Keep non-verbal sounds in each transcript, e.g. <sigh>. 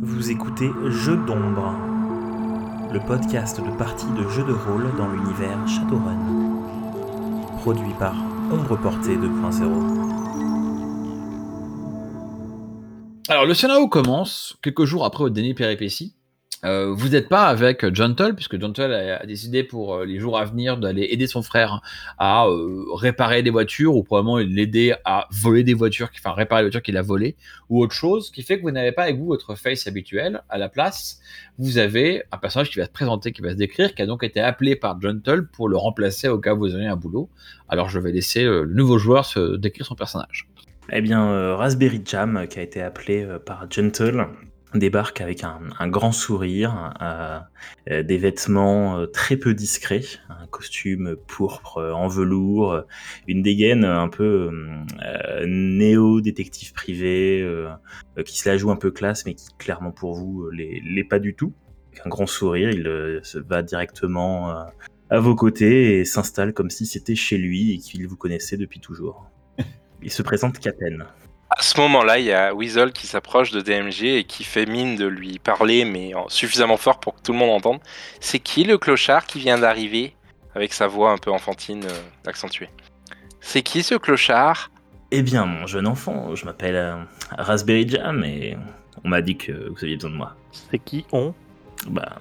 Vous écoutez Jeux d'ombre, le podcast de partie de jeux de rôle dans l'univers Shadowrun. Produit par Ombre Portée 2.0. Alors, le scénario commence quelques jours après votre dernier péripétie. Euh, vous n'êtes pas avec Gentle, puisque Gentle a, a décidé pour euh, les jours à venir d'aller aider son frère à euh, réparer des voitures, ou probablement l'aider à voler des voitures, enfin réparer les voitures qu'il a volées, ou autre chose, ce qui fait que vous n'avez pas avec vous votre face habituel. À la place, vous avez un personnage qui va se présenter, qui va se décrire, qui a donc été appelé par Gentle pour le remplacer au cas où vous avez un boulot. Alors je vais laisser le nouveau joueur se décrire son personnage. Eh bien, Raspberry Jam, qui a été appelé par Gentle, débarque avec un, un grand sourire, euh, euh, des vêtements euh, très peu discrets, un costume pourpre en velours, une dégaine un peu euh, néo-détective privé, euh, qui se la joue un peu classe, mais qui clairement pour vous l'est pas du tout. Avec un grand sourire, il se va directement à vos côtés et s'installe comme si c'était chez lui et qu'il vous connaissait depuis toujours. <laughs> Il se présente Katen. À ce moment-là, il y a Weasel qui s'approche de DMG et qui fait mine de lui parler, mais en- suffisamment fort pour que tout le monde entende. C'est qui le clochard qui vient d'arriver Avec sa voix un peu enfantine euh, accentuée. C'est qui ce clochard? Eh bien, mon jeune enfant, je m'appelle euh, Raspberry Jam et on m'a dit que vous aviez besoin de moi. C'est qui on? Bah,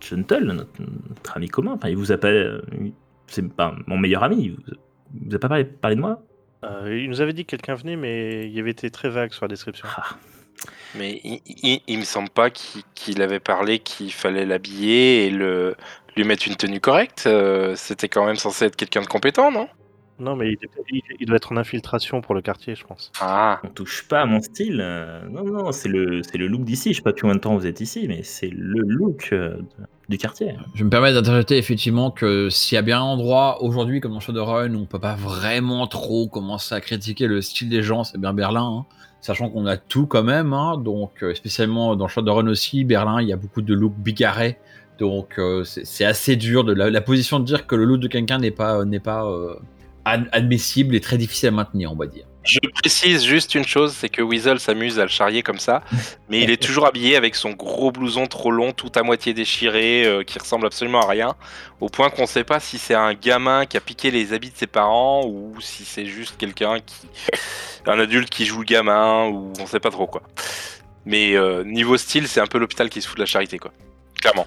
Gentle, notre, notre ami commun, enfin, il vous appelle. euh, C'est pas mon meilleur ami, il vous, vous a pas parlé, parlé de moi? Euh, Il nous avait dit que quelqu'un venait, mais il avait été très vague sur la description. Ah, Mais il, il- il me semble pas qu'il avait parlé qu'il fallait l'habiller et le, lui mettre une tenue correcte. Euh, C'était quand même censé être quelqu'un de compétent, non? Non, mais il, il- il doit être en infiltration pour le quartier, je pense. Ah, On touche pas à mon style. euh, non, non, c'est le, c'est le look d'ici. Je sais pas depuis combien de temps vous êtes ici, mais c'est le look de- Je me permets d'interjeter effectivement que s'il y a bien un endroit aujourd'hui comme dans Shadowrun où on peut pas vraiment trop commencer à critiquer le style des gens, c'est bien Berlin. hein. Sachant qu'on a tout quand même, hein, donc euh, spécialement dans Shadowrun aussi, Berlin, il y a beaucoup de looks bigarrés. Donc euh, c'est assez dur de la, position de dire que le look de quelqu'un n'est pas euh, ad- admissible et très difficile à maintenir, on va dire. Je précise juste une chose, c'est que Weasel s'amuse à le charrier comme ça, mais il est toujours habillé avec son gros blouson trop long, tout à moitié déchiré, euh, qui ressemble absolument à rien, au point qu'on sait pas si c'est un gamin qui a piqué les habits de ses parents ou si c'est juste quelqu'un qui, un adulte qui joue le gamin ou on sait pas trop quoi. Mais euh, niveau style, c'est un peu l'hôpital qui se fout de la charité quoi, clairement.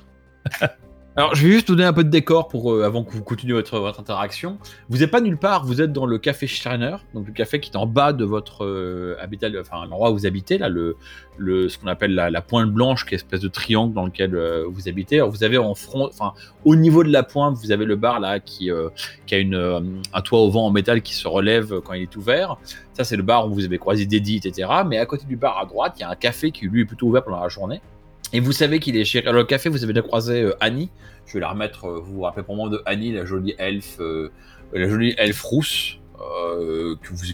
<laughs> Alors, je vais juste vous donner un peu de décor pour euh, avant que vous continuiez votre, interaction. Vous n'êtes pas nulle part, vous êtes dans le café Sterner, donc le café qui est en bas de votre euh, habitat, enfin l'endroit où vous habitez, là, le, ce qu'on appelle la, pointe blanche, qui est une espèce de triangle dans lequel euh, vous habitez. Alors, vous avez en front, enfin, au niveau de la pointe, vous avez le bar là qui, a une, un toit au vent en métal qui se relève quand il est ouvert. Ça, c'est le bar où vous avez croisé Dédi, etc. Mais à côté du bar à droite, il y a un café qui lui est plutôt ouvert pendant la journée. Et vous savez qu'il est chez alors, café, vous avez déjà croisé euh, Annie. Je vais la remettre. euh, vous vous rappelez pour moi de Annie, la jolie elfe, euh, la jolie elfe rousse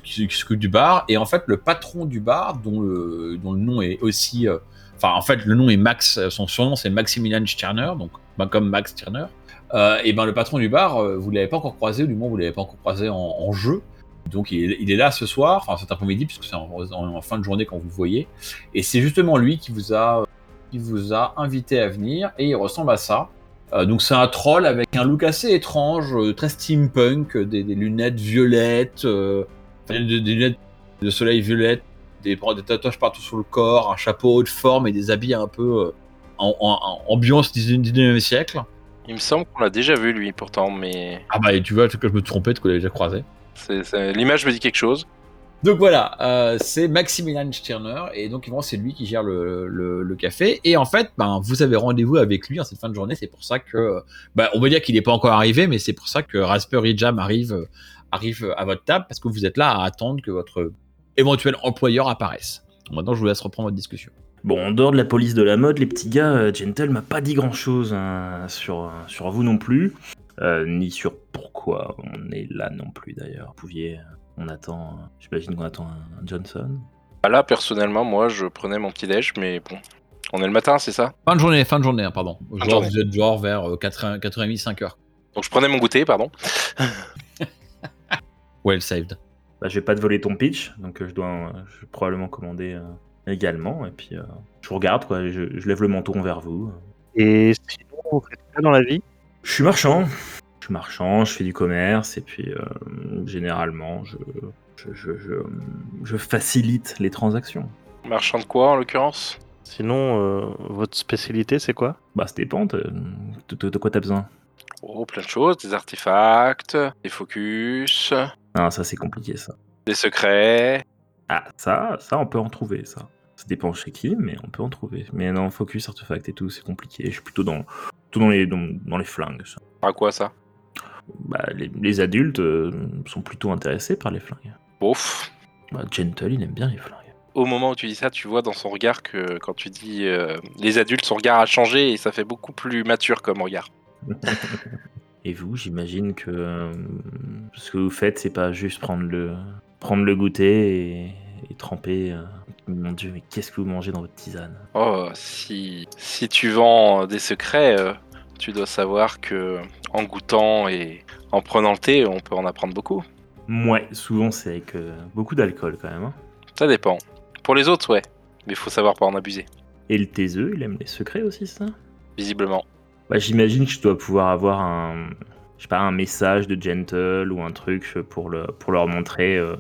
qui, qui s'occupe du bar. Et en fait, le patron du bar, dont le, dont le nom est aussi, enfin en fait, le nom est Max. Son surnom c'est Maximilian Sterner, donc ben, comme Max Sterner. Euh, et ben le patron du bar, vous l'avez pas encore croisé, ou du moins vous l'avez pas encore croisé en, jeu. Donc il est, il est là ce soir, enfin cet après-midi, puisque c'est en fin de journée quand vous le voyez. Et c'est justement lui qui vous a qui vous a invité à venir et il ressemble à ça. Euh, donc c'est un troll avec un look assez étrange, euh, très steampunk, euh, des, des lunettes violettes, euh, des, des lunettes de soleil violettes, des, des tatouages partout sur le corps, un chapeau haute forme et des habits un peu en, en- en ambiance 19e siècle. Il me semble qu'on l'a déjà vu lui pourtant, mais Ah bah et tu vois que je me trompais, que je l'avais déjà croisé. l'image me dit quelque chose. Donc voilà, euh, c'est Maximilian Stirner et donc c'est lui qui gère le, café et en fait ben vous avez rendez-vous avec lui en cette fin de journée c'est pour ça que ben, on va dire qu'il n'est pas encore arrivé mais c'est pour ça que Raspberry Jam arrive euh, arrive à votre table parce que vous êtes là à attendre que votre éventuel employeur apparaisse. Maintenant je vous laisse reprendre votre discussion. Bon, en dehors de la police de la mode, les petits gars, euh, Gentle m'a pas dit grand chose sur, vous non plus, euh, ni sur pourquoi on est là non plus d'ailleurs. Vous pouviez. Euh, On attend. euh, J'imagine qu'on attend un, un Johnson. Ah, Là personnellement, moi je prenais mon petit déj, mais bon, on est le matin, c'est ça? Fin de journée, fin de journée hein, pardon. Genre, journée. vous êtes genre vers euh, 4h, 4h30, 5h. Donc je prenais mon goûter, pardon. <laughs> Well saved. Bah, je vais pas te voler ton pitch, donc euh, je dois euh, je vais probablement commander euh, également. Et puis, euh, je regarde, quoi. Je, je lève le menton vers vous. Et sinon, vous faites quoi dans la vie? Je suis marchand. Je marchand, je fais du commerce. Et puis, euh, généralement, je, je, je, je- je facilite les transactions. Marchand de quoi en l'occurrence? Sinon, euh, votre spécialité, c'est quoi? Bah, ça dépend. De, de- de quoi t'as besoin? Oh, plein de choses, des artefacts, des focus, Ah, ça, c'est compliqué, ça. des secrets. Ah, ça, ça, on peut en trouver, ça. Ça dépend chez qui, mais on peut en trouver. Mais non, focus, artefact et tout, c'est compliqué. Je suis plutôt dans, plutôt dans, les, dans, dans les flingues, ça. À quoi ça? Bah, les, les adultes euh, sont plutôt intéressés par les flingues. Bof. Bah, Gentle, il aime bien les flingues. Au moment où tu dis ça, tu vois dans son regard que quand tu dis euh, les adultes, son regard a changé et ça fait beaucoup plus mature comme regard. <laughs> Et vous, j'imagine que euh, ce que vous faites, c'est pas juste prendre le, prendre le goûter et, et tremper. mon dieu, mais qu'est-ce que vous mangez dans votre tisane? Oh, si, si tu vends des secrets, tu dois savoir que en goûtant et en prenant le thé, on peut en apprendre beaucoup. Ouais, souvent c'est avec euh, beaucoup d'alcool quand même. hein. Ça dépend. Pour les autres, ouais. Mais il faut savoir pas en abuser, Et le taiseux, il aime les secrets aussi, ça? Visiblement. Bah, j'imagine que je dois pouvoir avoir un, je sais pas, un message de Gentle ou un truc pour, le, pour leur montrer. euh,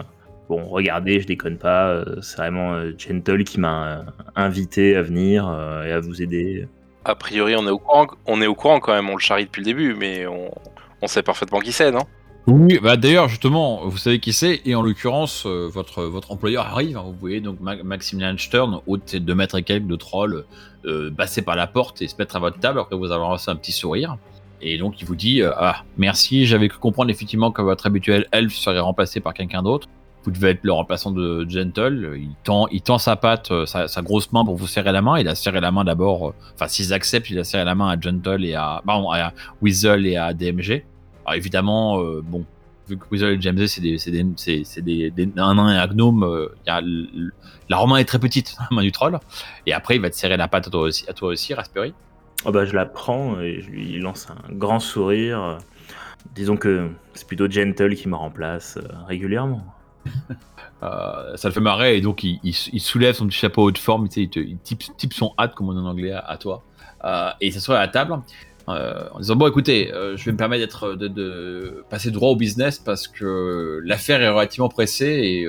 bon, regardez, je déconne pas, euh, c'est vraiment euh, Gentle qui m'a euh, invité à venir euh, et à vous aider. A priori, on est au courant, on est au courant quand même, on le charrie depuis le début, mais on, sait parfaitement qui c'est, non? Oui, bah d'ailleurs, justement, vous savez qui c'est, et en l'occurrence, euh, votre, employeur arrive. hein, vous voyez donc Ma- Maximilian Stern, haut de 2 mètres et quelques de troll, euh, passer par la porte et se mettre à votre table après vous avoir lancé un petit sourire. Et donc il vous dit euh, Ah, merci, j'avais cru comprendre effectivement que votre habituel elfe serait remplacé par quelqu'un d'autre. Vous devez être le remplaçant de Gentle. Il tend, sa patte, euh, sa, grosse main pour vous serrer la main. Il a serré la main d'abord, euh, enfin, s'ils acceptent, il a serré la main à Gentle et à, pardon, Weasel et à DMG. Évidemment, euh, bon, vu que Weasel et James c'est des, c'est des, des, un et un gnome, la main est très petite, <laughs> la main du troll. Et après, il va te serrer la patte à toi aussi, Raspberry. Oh bah, je la prends et je lui lance un grand sourire. Disons que c'est plutôt Gentle qui me remplace régulièrement. Euh, ça le fait marrer et donc il, soulève son petit chapeau haute forme, il, type, son hâte, comme on dit en anglais, à, toi. Euh, et il s'assoit à la table euh, en disant Bon, écoutez, euh, je vais me permettre d'être, de, passer droit au business parce que l'affaire est relativement pressée et,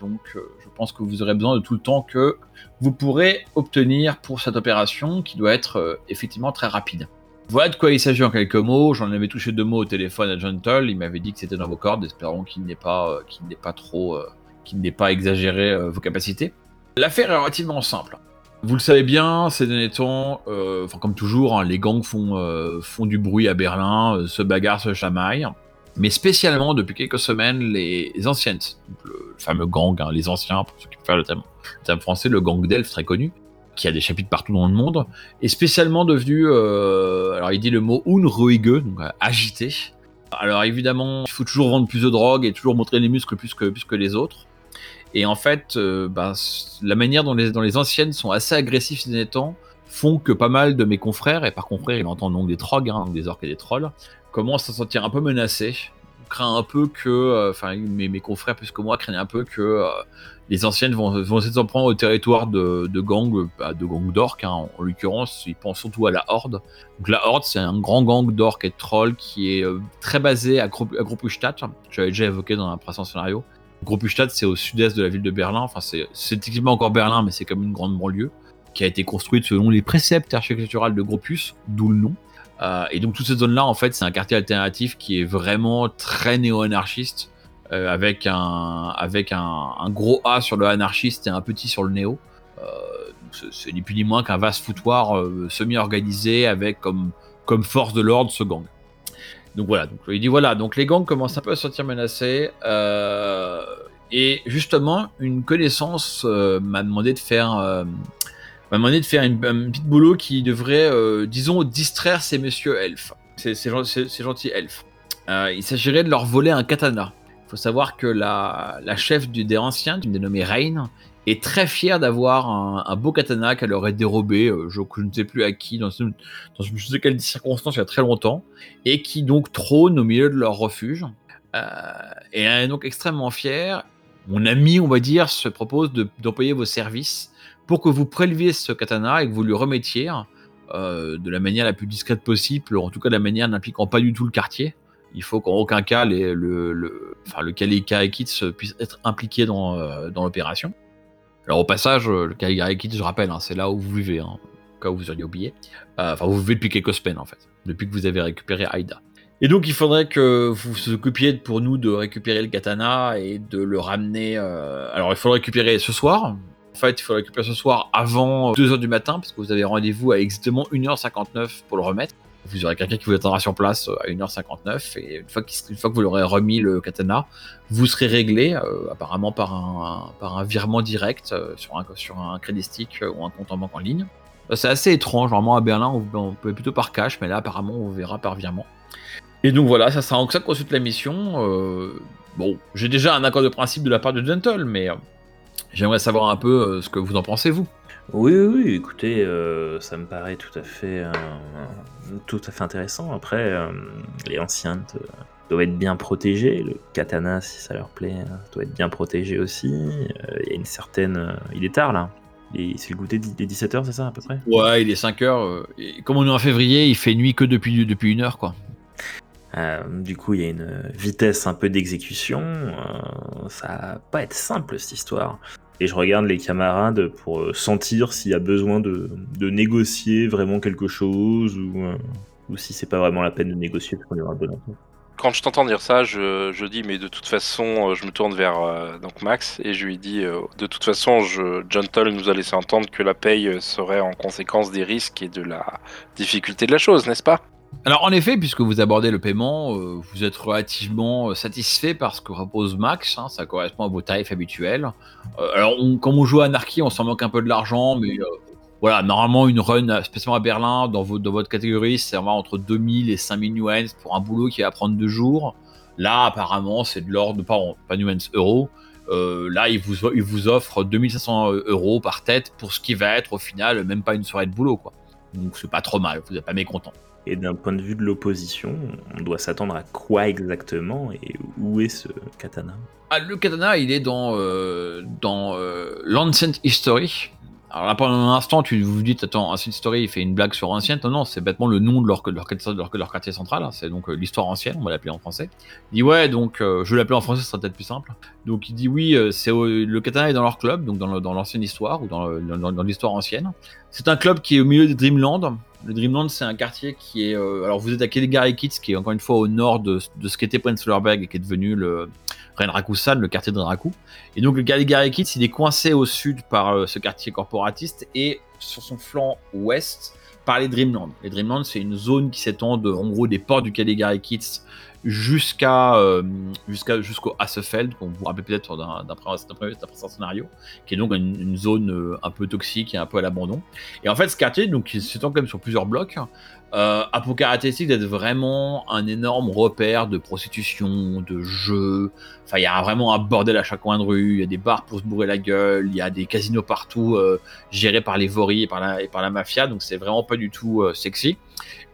donc je pense que vous aurez besoin de tout le temps que vous pourrez obtenir pour cette opération qui doit être effectivement très rapide. Voilà de quoi il s'agit en quelques mots. J'en avais touché deux mots au téléphone à Gentle. Il m'avait dit que c'était dans vos cordes. Espérons qu'il n'ait pas, euh, qu'il n'ait pas trop, euh, qu'il n'ait pas exagéré euh, vos capacités. L'affaire est relativement simple. Vous le savez bien, ces derniers temps, comme toujours, hein, les gangs font, du bruit à Berlin, euh, se bagarrent, se chamaillent. Mais spécialement depuis quelques semaines, les anciennes, donc le fameux gang, hein, les anciens, pour ceux qui préfèrent le terme, le terme français, le gang d'elfes très connu, qui a des chapitres partout dans le monde, est spécialement devenu, euh, alors il dit le mot unruhige, donc euh, agité. Alors évidemment, il faut toujours vendre plus de drogue et toujours montrer les muscles plus que, plus que les autres. Et en fait, euh, ben, la manière dont les, les anciennes sont assez agressifs ces derniers temps font que pas mal de mes confrères, et par confrères il entend donc des trogs, hein, des orques et des trolls, commencent à se sentir un peu menacés. Craint un peu que, enfin mes, mes confrères plus que moi craignent un peu que les anciennes vont, vont s'en prendre au territoire de, gangs, bah, de gangs d'orques, hein, en, en l'occurrence, ils pensent surtout à la Horde. Donc la Horde, c'est un grand gang d'orques et de trolls qui est euh, très basé à, Gro- à Großstadt, j'avais déjà évoqué dans un précédent scénario. Großstadt, c'est au sud-est de la ville de Berlin, enfin c'est techniquement encore Berlin, mais c'est comme une grande banlieue, qui a été construite selon les préceptes architecturaux de Gropius, d'où le nom. Euh, et donc toute cette zone-là, en fait, c'est un quartier alternatif qui est vraiment très néo-anarchiste, euh, avec, un, avec un, gros A sur le anarchiste et un petit sur le néo. Euh, c'est- ni plus ni moins qu'un vaste foutoir euh, semi-organisé avec comme, comme force de l'ordre ce gang. Donc voilà, donc il dit voilà, donc les gangs commencent un peu à se sentir menacés. et justement, une connaissance m'a demandé de faire, m'a demandé de faire une, un petit boulot qui devrait, disons, distraire ces messieurs elfes, ces, ces, ces- gentils elfes. Il s'agirait de leur voler un katana. Il faut savoir que la, la chef du, des anciens, dénommée Rain, est très fière d'avoir un, beau katana qu'elle aurait dérobé, euh, je, ne sais plus à qui, dans, dans je ne sais quelle circonstance il y a très longtemps, et qui donc trône au milieu de leur refuge. Euh, et elle est donc extrêmement fière. mon ami, on va dire, se propose de- d'employer vos services pour que vous préleviez ce katana et que vous lui remettiez euh, de la manière la plus discrète possible, en tout cas de la manière n'impliquant pas du tout le quartier. Il faut qu'en aucun cas le, le, enfin, le Kids puisse être impliqué dans, euh, dans l'opération. Alors au passage, euh, le Caligari Kids, je rappelle, hein, c'est là où vous vivez, hein, au cas où vous auriez oublié. Euh, Enfin, vous vivez depuis quelques semaines en fait, depuis que vous avez récupéré Aïda. Et donc il faudrait que vous vous occupiez pour nous de récupérer le katana et de le ramener. Alors il faut le récupérer ce soir. En fait, il faut le récupérer ce soir avant 2h du matin parce que vous avez rendez-vous à exactement 1h59 pour le remettre. Vous aurez quelqu'un qui vous attendra sur place euh, à 1h59 et une fois, que vous l'aurez remis le katana, vous serez réglé euh, apparemment par un, virement direct euh, sur, un, sur un crédit stick ou un compte en banque en ligne. C'est assez étrange, normalement à Berlin on, peut plutôt par cash, mais là apparemment on verra par virement. Et donc voilà, ça sera en ça qu'on la mission. Bon, j'ai déjà un accord de principe de la part de Gentle, mais j'aimerais savoir un peu ce que vous en pensez vous. Oui, oui, écoutez, ça me paraît tout à fait, tout à fait intéressant. Après, euh, les anciens doivent être bien protégés. Le katana, si ça leur plaît, euh, doit être bien protégé aussi. Euh, Il y a une certaine. il est tard là. C'est le goûter des 17h, c'est ça à peu près? Ouais, il est 5 heures. et comme on est en février, il fait nuit que depuis, depuis une heure, quoi. Euh, du coup, il y a une vitesse un peu d'exécution. euh, ça va pas être simple cette histoire. Et je regarde les camarades pour euh, sentir s'il y a besoin de, de négocier vraiment quelque chose ou, euh, ou si c'est pas vraiment la peine de négocier parce qu'on aura entente. Quand je t'entends dire ça, je, je dis, mais de toute façon, euh, je me tourne vers donc Max et je lui dis, de toute façon, je, Gentle nous a laissé entendre que la paye serait en conséquence des risques et de la difficulté de la chose, n'est-ce pas? Alors en effet, puisque vous abordez le paiement, euh, vous êtes relativement euh, satisfait par ce que repose Max, hein, ça correspond à vos tarifs habituels. Euh, alors comme on joue à Anarchy, on s'en manque un peu de l'argent, mais voilà, normalement une run, spécialement à Berlin, dans, votre- catégorie, c'est vraiment entre 2000 et 5000 nuances pour un boulot qui va prendre deux jours. Là, apparemment, c'est de l'ordre, pas, pas nuances, euros. Là, il vous, il vous offre 2500 euros par tête pour ce qui va être au final même pas une soirée de boulot, quoi. Donc c'est pas trop mal, vous n'êtes pas mécontent. Et d'un point de vue de l'opposition, on doit s'attendre à quoi exactement et où est ce katana? Ah, le katana, il est dans, euh, dans euh, l'Ancient History. Alors là, pendant un instant, tu vous dites, attends, Ancient History, il fait une blague sur Ancient. Non, non, c'est bêtement le nom de leur, de leur, de leur, de quartier central. hein. C'est donc euh, l'histoire ancienne, on va l'appeler en français. Il dit, ouais, donc, euh, je vais l'appeler en français, ce sera peut-être plus simple. Donc il dit, oui, euh, c'est le katana est dans leur club, donc dans l'ancienne histoire, ou dans, l'histoire ancienne. C'est un club qui est au milieu des Dreamland. Le Dreamland, c'est un quartier qui est. alors, vous êtes à Caligari Kids, qui est encore une fois au nord de, de ce qu'était Prenzlauer Berg et qui est devenu le Renraku-san, le quartier de Renraku. Et donc, le Caligari Kids, il est coincé au sud par euh, ce quartier corporatiste et sur son flanc ouest par les Dreamland. Les Dreamland, c'est une zone qui s'étend de, en gros des ports du Caligari Kids jusqu'à euh, jusqu'à jusqu'au Hassefeld, qu'on vous rappelle peut-être d'un d'un pré- d'un pré- d'un précédent scénario, qui est donc une, zone euh, un peu toxique et un peu à l'abandon. Et en fait, ce quartier, donc, s'étend quand même sur plusieurs blocs, euh, a pour caractéristique d'être vraiment un énorme repère de prostitution, de jeux. Enfin, il y a vraiment un bordel à chaque coin de rue. Il y a des bars pour se bourrer la gueule. Il y a des casinos partout, euh, gérés par les voris et par la, et par la mafia. Donc, c'est vraiment pas du tout euh, sexy.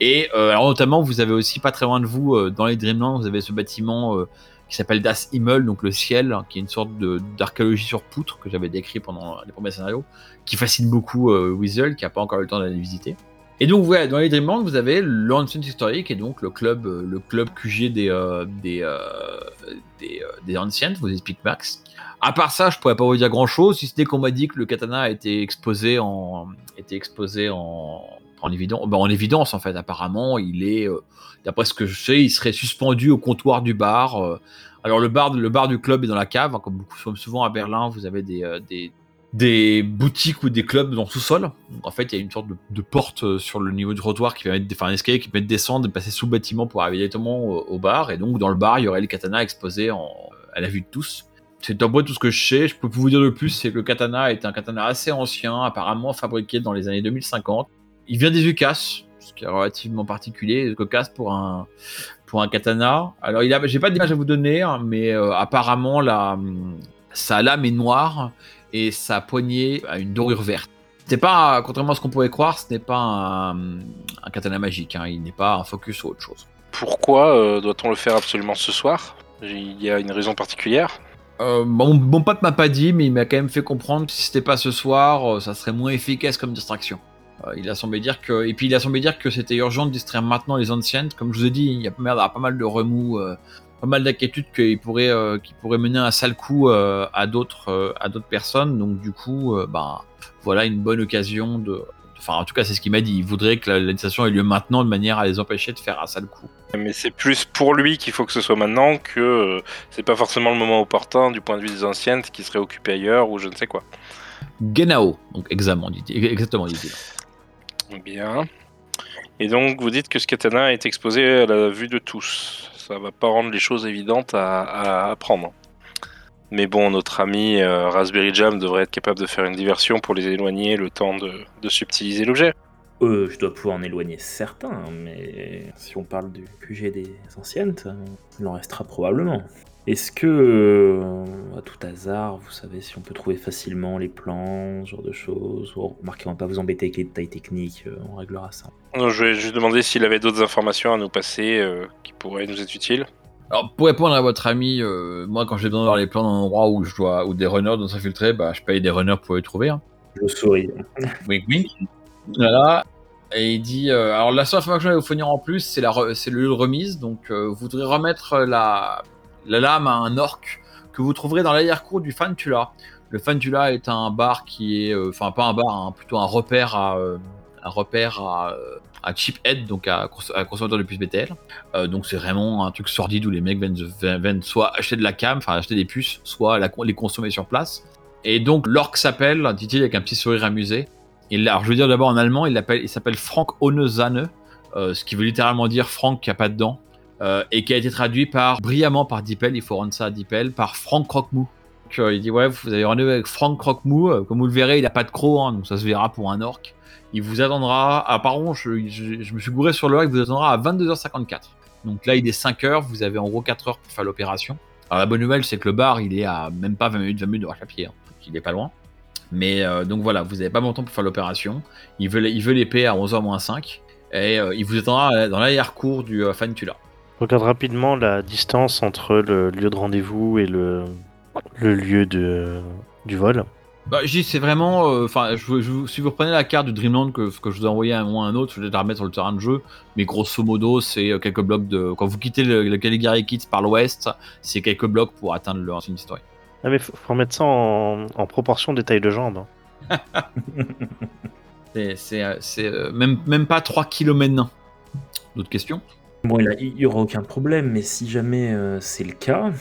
Et euh, alors, notamment, vous avez aussi pas très loin de vous, euh, dans les Dreamlands, vous avez ce bâtiment euh, qui s'appelle Das Himmel, donc le ciel, hein, qui est une sorte d'archéologie sur poutre que j'avais décrit pendant les premiers scénarios, qui fascine beaucoup Weasel, qui a pas encore eu le temps d'aller visiter. Et donc, ouais, dans les Dreamlands, vous avez l'Ancient Historic, et donc le club, le club QG des, des, des, Ancients, vous explique Max. À part ça, je pourrais pas vous dire grand chose, si ce n'est qu'on m'a dit que le katana a été exposé en, était exposé en, en, évidence, en évidence, en fait. Apparemment, il est, euh, d'après ce que je sais, il serait suspendu au comptoir du bar. euh. alors, le bar, le bar du club est dans la cave, hein, comme beaucoup, comme souvent à Berlin, vous avez des, euh, boutiques ou des clubs dans le sous-sol. En fait, il y a une sorte de, porte sur le niveau du trottoir qui permet de, enfin, un escalier qui permet de descendre, de passer sous le bâtiment pour arriver directement au, bar. Et donc, dans le bar, il y aurait le katana exposé à la vue de tous. C'est un peu tout ce que je sais. Je peux vous dire de plus, c'est que le katana est un katana assez ancien, apparemment fabriqué dans les années 2050. Il vient des Ukas, ce qui est relativement particulier, cocasse pour un pour un katana. Alors, il a, j'ai pas d'image à vous donner, hein, mais euh, apparemment la sa lame est noire et sa poignée a une dorure verte. C'est pas, contrairement à ce qu'on pourrait croire, ce n'est pas un, un katana magique. hein, il n'est pas un focus ou autre chose. Pourquoi euh, doit-on le faire absolument ce soir? Il y a une raison particulière? Euh, bon, mon pote m'a pas dit, mais il m'a quand même fait comprendre que si c'était pas ce soir, euh, ça serait moins efficace comme distraction. Euh, il a semblé dire que, et puis il a semblé dire que c'était urgent de distraire maintenant les anciennes. Comme je vous ai dit, il y a pas mal, de remous, euh, pas mal d'inquiétudes qui pourraient, euh, qui pourraient mener un sale coup euh, à d'autres, à d'autres personnes. Donc du coup, bah, voilà une bonne occasion de. Enfin, en tout cas, c'est ce qu'il m'a dit. Il voudrait que la, ait lieu maintenant de manière à les empêcher de faire un sale coup. Mais c'est plus pour lui qu'il faut que ce soit maintenant que c'est pas forcément le moment opportun du point de vue des anciennes qui seraient occupées ailleurs ou je ne sais quoi. Genao, donc examen, dit exactement, dit-il. Bien. Et donc vous dites que ce katana est exposé à la vue de tous. Ça va pas rendre les choses évidentes à, apprendre. Mais bon, notre ami euh, Raspberry Jam devrait être capable de faire une diversion pour les éloigner le temps de, de subtiliser l'objet. Euh, je dois pouvoir en éloigner certains, mais si on parle du QG des anciennes, il en restera probablement. Est-ce que, euh, à tout hasard, vous savez si on peut trouver facilement les plans, ce genre de choses Ou remarquez, on va pas vous embêter avec les détails techniques, euh, on réglera ça. Non, je vais juste demander s'il avait d'autres informations à nous passer euh, qui pourraient nous être utiles. Alors, pour répondre à votre ami, euh, moi, quand j'ai besoin d'avoir les plans d'un endroit où je dois, où des runners doivent s'infiltrer, bah, je paye des runners pour les trouver. Hein. Je souris. <laughs> Wink, wink. Voilà. Et il dit, euh, alors la seule information que je vais vous fournir en plus, c'est la, re- c'est le lieu de remise. Donc, euh, vous voudrez remettre la, la lame à un orc que vous trouverez dans l'arrière-cour du Fantula. Le Fantula est un bar qui est, euh, enfin pas un bar, hein, plutôt un repère à, euh, un repère à, euh, à cheaphead, donc à, cons- à consommateur de puces BTL. Donc c'est vraiment un truc sordide où les mecs viennent, viennent- soit acheter de la cam, enfin acheter des puces, soit les consommer sur place. Et donc l'orc s'appelle, dit-il avec un petit sourire amusé. Là, alors je veux dire d'abord en allemand, il, il s'appelle Frank Ohne ce qui veut littéralement dire Frank qui a pas de dents, euh, et qui a été traduit par brillamment par Dipel, il faut rendre ça à Dipel, par Frank Croque-Mou. Euh, il dit ouais, vous avez rendez-vous avec Frank Croque-Mou, euh, comme vous le verrez, il a pas de croc, hein, donc ça se verra pour un orc. Il vous attendra, ah pardon, je, me suis gouré sur l'heure, il vous attendra à 22h54. Donc là, il est 5h, vous avez en gros 4 heures pour faire l'opération. Alors la bonne nouvelle, c'est que le bar, il est à même pas 20 minutes, 20 minutes de à pied, hein, donc il est pas loin. Mais euh, donc voilà, vous avez pas bon temps pour faire l'opération. Il veut, l'épée à 11h moins 5. Et il vous attendra dans l'arrière-cour du euh, Fantula. Regarde rapidement la distance entre le lieu de rendez-vous et le, le lieu de, du vol. Bah, je dis, c'est vraiment. euh, Enfin, si vous reprenez la carte du Dreamland que, que je vous ai envoyé à un moment ou à un autre, je vais la remettre sur le terrain de jeu. Mais grosso modo, c'est euh, quelques blocs de. Quand vous quittez le, le Caligari Kids par l'ouest, c'est quelques blocs pour atteindre le ancienne histoire. Ah mais faut, faut remettre ça en, en proportion des tailles de jambes. hein. <laughs> C'est euh, même, même pas 3 km nains. D'autres questions? Bon, il a- il y aura aucun problème, mais si jamais euh, c'est le cas,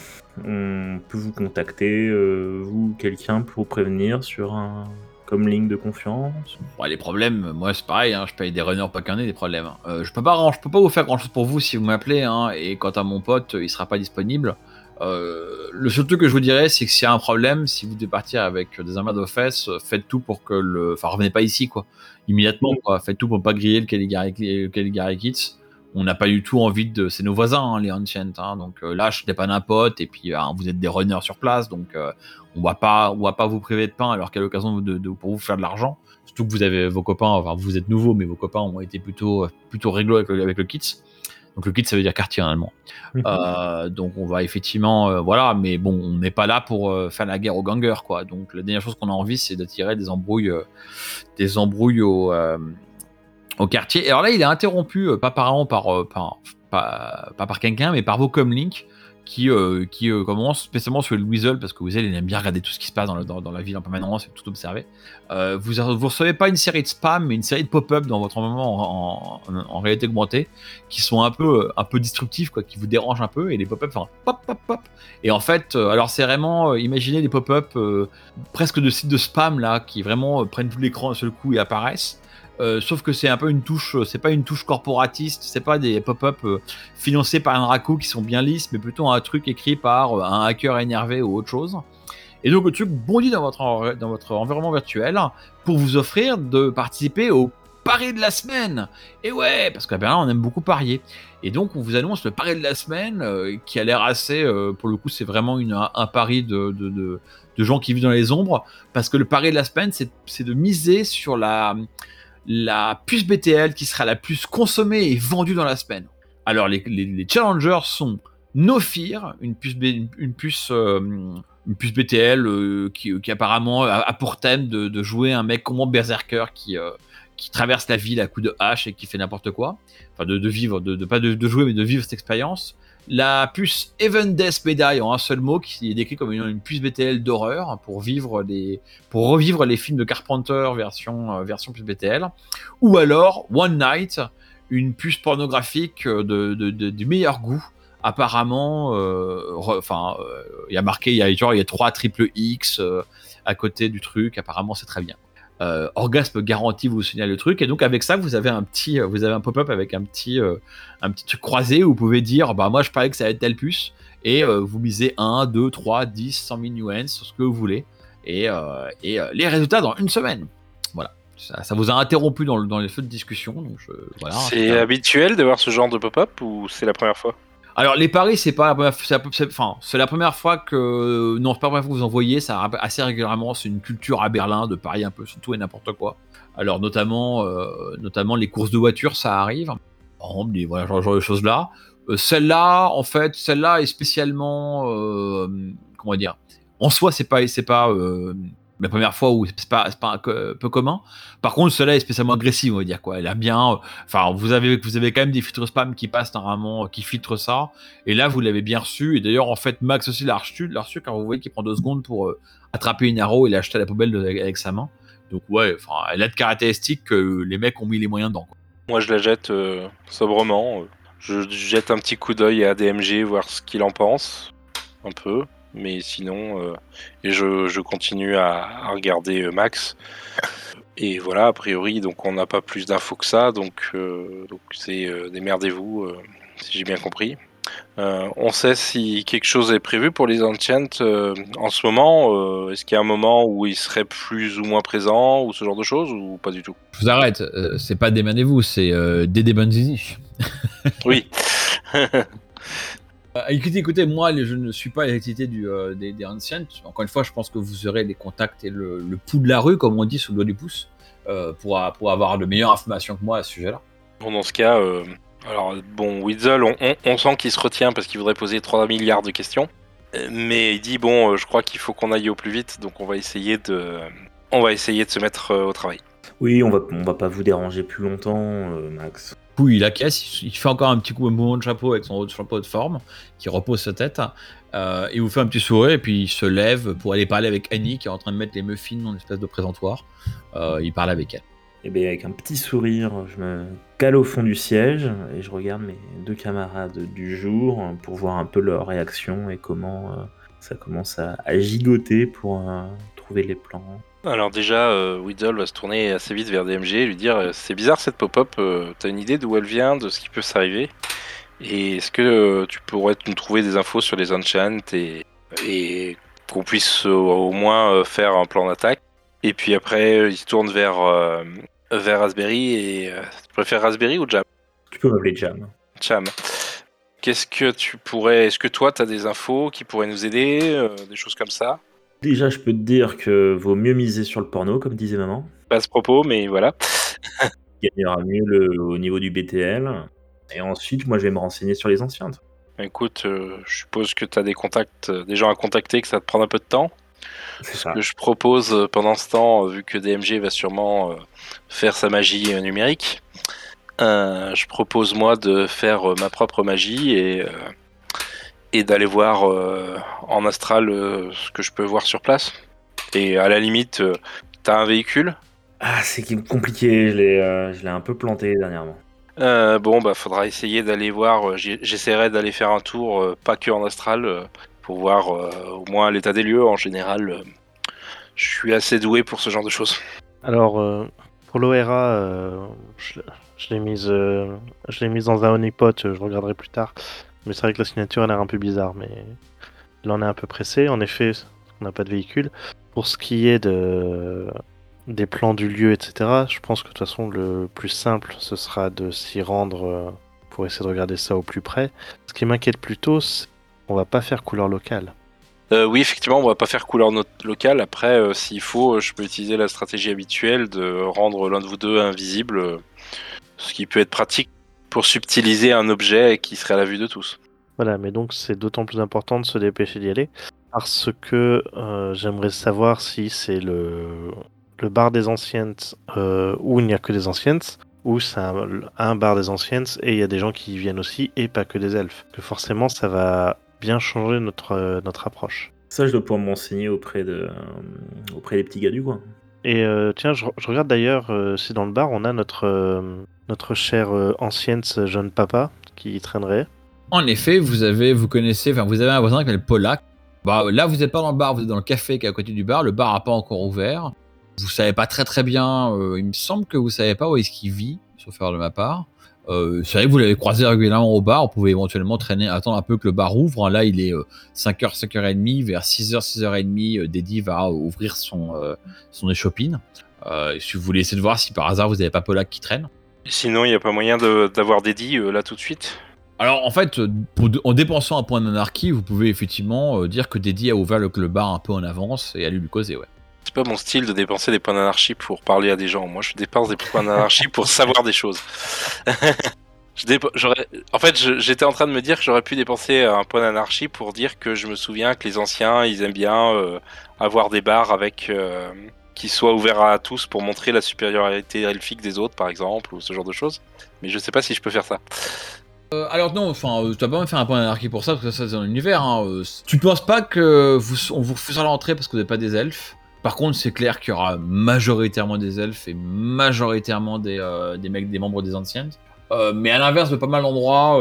on peut vous contacter, euh, vous, quelqu'un, pour prévenir sur un comme ligne de confiance. Bon, les problèmes, moi c'est pareil, hein, je paye des runners pas qu'un des problèmes. hein. Euh, je peux pas, je peux pas vous faire grand chose pour vous si vous m'appelez, hein, et quant à mon pote, il sera pas disponible. Euh, le seul truc que je vous dirais, c'est que s'il y a un problème, si vous devez partir avec des armes de fesses, faites tout pour que le. Enfin, revenez pas ici, quoi. Immédiatement, quoi. Faites tout pour pas griller le Caligari, le Caligari Kids. On n'a pas du tout envie de. C'est nos voisins, hein, les Ancients. Hein, donc euh, là, je pas d'un pote, et puis euh, vous êtes des runners sur place, donc euh, on va pas, on va pas vous priver de pain alors qu'à l'occasion de, de- pour vous faire de l'argent. Surtout que vous avez vos copains, enfin vous êtes nouveaux, mais vos copains ont été plutôt, plutôt réglo avec le, avec le kit. Donc le kit ça veut dire quartier en allemand. Euh, donc on va effectivement, euh, voilà, mais bon, on n'est pas là pour euh, faire la guerre aux gangers, quoi. Donc la dernière chose qu'on a envie, c'est d'attirer des embrouilles, des embrouilles au, euh, au quartier. Et alors là, il est interrompu, euh, pas par, an, par, euh, pas, par quelqu'un, mais par vos comlinks qui, euh, qui euh, spécialement sur le Weasel, parce que Weasel, il aime bien regarder tout ce qui se passe dans, le- dans- la ville en permanence et tout observer. Euh, vous, vous recevez pas une série de spam, mais une série de pop-up dans votre environnement en, réalité augmentée, qui sont un peu, un peu destructifs, quoi, qui vous dérangent un peu, et les pop-up un pop, pop, pop. Et en fait, alors c'est vraiment, imaginez des pop-up presque de sites de spam, là, qui vraiment prennent tout l'écran d'un seul coup et apparaissent. Euh, sauf que c'est un peu une touche, euh, c'est pas une touche corporatiste, c'est pas des pop-up euh, financés par un raco qui sont bien lisses, mais plutôt un truc écrit par un hacker énervé ou autre chose. Et donc le truc bondit dans votre, dans votre environnement virtuel pour vous offrir de participer au pari de la semaine. Et ouais, parce qu'à Berlin on aime beaucoup parier. Et donc on vous annonce le pari de la semaine qui a l'air assez, pour le coup c'est vraiment une, un, pari de, de, de- de gens qui vivent dans les ombres, parce que le pari de la semaine c'est de miser sur la, la puce BTL qui sera la plus consommée et vendue dans la semaine. Alors les, challengers sont No Fear, une puce, B- une puce, euh, BTL euh, qui, apparemment a, pour thème de, jouer un mec comme berserker qui, euh, qui traverse la ville à coups de hache et qui fait n'importe quoi. Enfin, de, vivre, de, de pas de jouer, mais de vivre cette expérience. La puce Even Death Medai en un seul mot, qui est décrit comme une, une puce BTL d'horreur pour vivre pour revivre les films de Carpenter version, euh, version puce BTL. Ou alors One Night, une puce pornographique euh, de, du meilleur goût. Apparemment, euh, enfin, il y a marqué, il y a il y a trois triple X à côté du truc. Apparemment, c'est très bien. Euh, orgasme garanti vous signale le truc. Et donc avec ça vous avez un petit euh, vous avez un pop-up avec un petit euh, un petit truc croisé où vous pouvez dire bah moi je parie que ça va être telle puce. Et euh, vous misez 1 2 3 10 100 000 nuances sur ce que vous voulez. Et, et les résultats dans une semaine. Voilà. Ça, ça vous a interrompu dans, le- dans les feux de discussion. Donc je- voilà C'est habituel de voir ce genre de pop-up ou c'est la première fois? Alors les paris, c'est pas la première, c'est enfin, c'est la première fois que non, c'est pas la première fois que vous en voyez, ça assez régulièrement. C'est une culture à Berlin de parier un peu sur tout et n'importe quoi. Alors notamment, euh, notamment les courses de voitures, ça arrive. Exemple, des voilà, genre, genre de choses là. Euh, celle-là, en fait, celle-là est spécialement, euh, comment dire, en soi, c'est pas, c'est pas euh, la première fois où c'est pas, pas peu commun. Par contre, celle-là est spécialement agressive, on va dire quoi. Elle a bien, enfin, vous avez, vous avez quand même des filtres spam qui passent normalement, qui filtrent ça. Et là, vous l'avez bien reçu. Et d'ailleurs, en fait, Max aussi l'a reçu, reçu car vous voyez qu'il prend deux secondes pour euh, attraper une arrow et l'acheter à la poubelle avec sa main. Donc ouais, enfin, elle a de caractéristiques que les mecs ont mis les moyens dedans. Moi, je la jette euh, sobrement. Je jette un petit coup d'œil à DMG, voir ce qu'il en pense, un peu. Mais sinon, euh, et je, je continue à, à regarder euh, Max. <laughs> Et voilà, a priori, donc on n'a pas plus d'infos que ça, donc euh, donc c'est euh, démerdez-vous, euh, si j'ai bien compris. Euh, on sait si quelque chose est prévu pour les Enchant euh, en ce moment. euh, Est-ce qu'il y a un moment où il serait plus ou moins présent ou ce genre de choses ou pas du tout? Je vous arrête. euh, c'est pas démanez-vous, c'est euh, Dédé Banzizi. Oui. <laughs> Euh, écoutez, écoutez, moi, je ne suis pas l'hérédité du, euh, des, des Ancients. Encore une fois, je pense que vous aurez les contacts et le, le pouls de la rue, comme on dit, sous le doigt du pouce, euh, pour, pour avoir de meilleures informations que moi à ce sujet-là. Bon, dans ce cas, euh, alors bon, Weasel, on, on- on sent qu'il se retient parce qu'il voudrait poser 3 milliards de questions. Mais il dit bon, euh, je crois qu'il faut qu'on aille au plus vite, donc on va essayer de, on va essayer de se mettre euh, au travail. Oui, on va, on va pas vous déranger plus longtemps, euh, Max. Coup, il acquiesce, il fait encore un petit coup de mouvement de chapeau avec son chapeau de forme, qui repose sa tête. Euh, il vous fait un petit sourire et puis il se lève pour aller parler avec Annie qui est en train de mettre les muffins dans une espèce de présentoir. Euh, il parle avec elle. Et bien avec un petit sourire, je me cale au fond du siège et je regarde mes deux camarades du jour pour voir un peu leur réaction et comment euh, ça commence à, à gigoter pour trouver les plans. Alors déjà, euh, Weasel va se tourner assez vite vers DMG et lui dire euh, c'est bizarre cette pop-up, euh, t'as une idée d'où elle vient, de ce qui peut s'arriver? Et est-ce que euh, tu pourrais nous trouver des infos sur les Enchant et, et qu'on puisse au moins euh, faire un plan d'attaque? Et puis après, il se tourne vers, vers Raspberry et tu préfères Raspberry ou Jam? Tu peux m'appeler Jam. Cham. Qu'est-ce que tu pourrais, est-ce que toi t'as des infos qui pourraient nous aider, euh, des choses comme ça? Déjà, je peux te dire que vaut mieux miser sur le porno, comme disait maman. Pas à ce propos, mais voilà. <laughs> gagnera mieux le, au niveau du BTL. Et ensuite, moi, je vais me renseigner sur les anciennes. Écoute, euh, je suppose que tu as des contacts, euh, des gens à contacter, que ça te prend un peu de temps. C'est Ce que je propose euh, pendant ce temps, vu que DMG va sûrement faire sa magie numérique, euh, je propose moi de faire ma propre magie et, euh, et d'aller voir euh, en astral euh, ce que je peux voir sur place. Et à la limite, euh, t'as un véhicule? Ah, c'est compliqué, je l'ai euh, je l'ai un peu planté dernièrement. Euh, bon, bah, faudra essayer d'aller voir. J'essaierai d'aller faire un tour, euh, pas que en astral, euh, pour voir euh, au moins l'état des lieux. En général, euh, je suis assez doué pour ce genre de choses. Alors, euh, pour l'ORA, euh, je, je l'ai mise, euh, je l'ai mise dans un honeypot, je regarderai plus tard. Mais c'est vrai que la signature a l'air un peu bizarre, mais il en est un peu pressé. En effet, on n'a pas de véhicule. Pour ce qui est de, des plans du lieu, etc., je pense que de toute façon, le plus simple, ce sera de s'y rendre euh, pour essayer de regarder ça au plus près. Ce qui m'inquiète plutôt, c'est qu'on va pas faire couleur locale. Euh, oui, effectivement, on va pas faire couleur locale. Après, euh, s'il faut, je peux utiliser la stratégie habituelle de rendre l'un de vous deux invisible, ce qui peut être pratique pour subtiliser un objet qui serait à la vue de tous. Voilà, mais donc c'est d'autant plus important de se dépêcher d'y aller. parce que euh, j'aimerais savoir si c'est le, le bar des anciennes euh, où il n'y a que des anciennes, ou c'est un, un bar des anciennes et il y a des gens qui y viennent aussi et pas que des elfes. Que forcément, ça va bien changer notre, euh, notre approche. Ça, je dois pouvoir m'enseigner auprès, de, euh, auprès des petits gars du coin. Et euh, tiens, je, je regarde d'ailleurs euh, si dans le bar on a notre, euh, notre cher euh, ancienne jeune papa qui traînerait. En effet, vous avez, vous connaissez, vous avez un voisin qui s'appelle Polak. Bah, là, vous n'êtes pas dans le bar, vous êtes dans le café qui est à côté du bar. Le bar n'a pas encore ouvert. Vous savez pas très très bien. euh, il me semble que vous savez pas où est-ce qu'il vit, sauf faire de ma part. Euh, c'est vrai que vous l'avez croisé régulièrement au bar. Vous pouvez éventuellement traîner, attendre un peu que le bar ouvre. Là, il est euh, 5h, 5h30. Vers 6h, 6h30, euh, Deddy va ouvrir son, euh, son échoppine. Euh, si vous voulez essayer de voir si par hasard vous n'avez pas Polak qui traîne. Sinon, il n'y a pas moyen de- d'avoir Dédi euh, là tout de suite. Alors en fait, euh, pour- en dépensant un point d'anarchie, vous pouvez effectivement euh, dire que Deddy a ouvert le, le bar un peu en avance et aller lui causer, ouais. C'est pas mon style de dépenser des points d'anarchie pour parler à des gens. Moi, je dépense des points d'anarchie pour <laughs> savoir des choses. <laughs> Je En fait, j'étais en train de me dire que j'aurais pu dépenser un point d'anarchie pour dire que je me souviens que les anciens, ils aiment bien euh, avoir des bars avec qui soient ouverts à tous pour montrer la supériorité elfique des autres, par exemple, ou ce genre de choses. Mais je sais pas si je peux faire ça. Euh, alors non, enfin, euh, tu vas pas me faire un point d'anarchie pour ça, parce que ça c'est un univers. Hein, euh, tu penses pas que vous, on vous refusera l'entrée parce que vous n'êtes pas des elfes? Par contre, c'est clair qu'il y aura majoritairement des elfes et majoritairement des, euh, des mecs, des membres des anciennes. Mais à l'inverse de pas mal d'endroits,